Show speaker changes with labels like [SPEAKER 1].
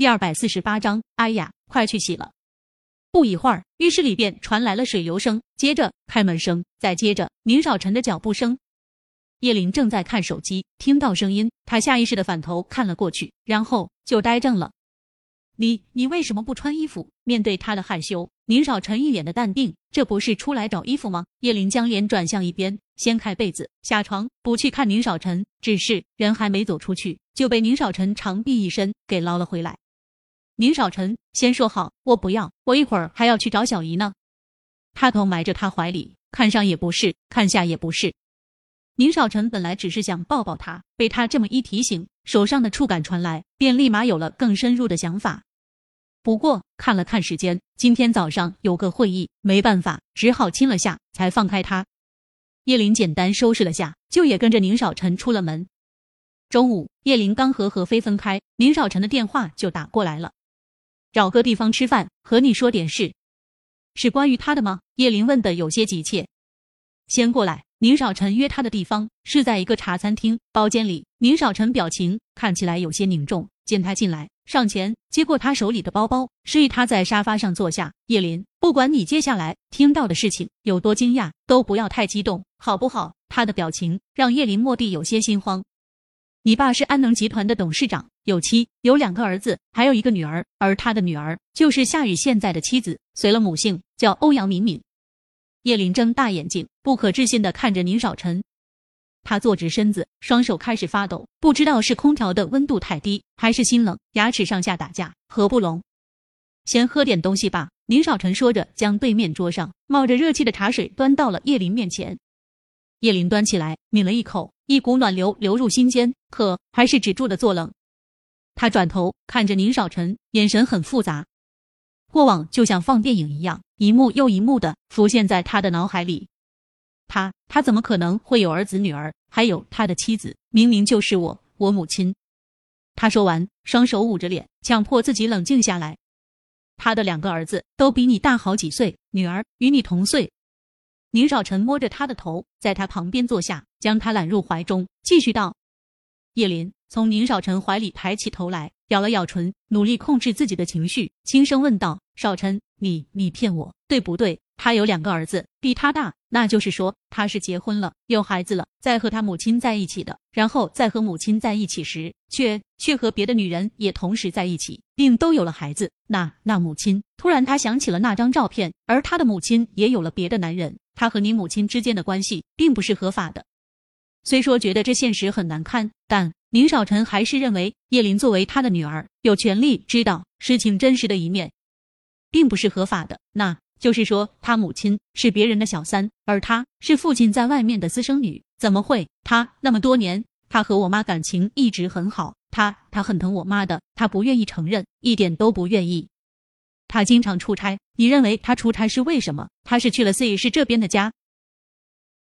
[SPEAKER 1] 第二百四十八章，哎呀，快去洗了！不一会儿，浴室里便传来了水流声，接着开门声，再接着宁少臣的脚步声。叶林正在看手机，听到声音，他下意识的反头看了过去，然后就呆怔了。你你为什么不穿衣服？面对他的害羞，宁少臣一脸的淡定。这不是出来找衣服吗？叶林将脸转向一边，掀开被子，下床，不去看宁少臣。只是人还没走出去，就被宁少臣长臂一伸给捞了回来。宁少臣，先说好，我不要，我一会儿还要去找小姨呢。他头埋着他怀里，看上也不是，看下也不是。宁少臣本来只是想抱抱他，被他这么一提醒，手上的触感传来，便立马有了更深入的想法。不过看了看时间，今天早上有个会议，没办法，只好亲了下，才放开他。叶林简单收拾了下，就也跟着宁少臣出了门。中午，叶林刚和何飞分开，宁少臣的电话就打过来了，找个地方吃饭，和你说点事，是关于他的吗？叶林问的有些急切。先过来。宁少臣约他的地方是在一个茶餐厅包间里。宁少臣表情看起来有些凝重，见他进来，上前接过他手里的包包，示意他在沙发上坐下。叶林，不管你接下来听到的事情有多惊讶，都不要太激动，好不好？他的表情让叶林蓦地有些心慌。你爸是安能集团的董事长，有妻，有两个儿子，还有一个女儿，而他的女儿就是夏雨现在的妻子，随了母姓，叫欧阳敏敏。叶林睁大眼睛，不可置信的看着宁少臣。他坐直身子，双手开始发抖，不知道是空调的温度太低，还是心冷，牙齿上下打架，合不拢。先喝点东西吧。宁少臣说着，将对面桌上冒着热气的茶水端到了叶林面前。叶林端起来，抿了一口，一股暖流流入心间，可还是止住了作冷。他转头看着宁少臣，眼神很复杂。过往就像放电影一样，一幕又一幕的浮现在他的脑海里。他他怎么可能会有儿子女儿？还有他的妻子，明明就是我，我母亲。他说完，双手捂着脸，强迫自己冷静下来。他的两个儿子都比你大好几岁，女儿与你同岁。宁少臣摸着他的头，在他旁边坐下，将他揽入怀中，继续道：“叶林。”从宁少臣怀里抬起头来，咬了咬唇，努力控制自己的情绪，轻声问道：“少臣，你你骗我，对不对？他有两个儿子，比他大，那就是说他是结婚了，有孩子了，在和他母亲在一起的。然后在和母亲在一起时，却却和别的女人也同时在一起，并都有了孩子。那那母亲突然，他想起了那张照片，而他的母亲也有了别的男人。他和你母亲之间的关系并不是合法的。虽说觉得这现实很难堪，但……”宁少臣还是认为叶琳作为他的女儿，有权利知道事情真实的一面，并不是合法的。那就是说，他母亲是别人的小三，而他是父亲在外面的私生女。怎么会？他那么多年，他和我妈感情一直很好，他他很疼我妈的，他不愿意承认，一点都不愿意。他经常出差，你认为他出差是为什么？他是去了 C 市这边的家，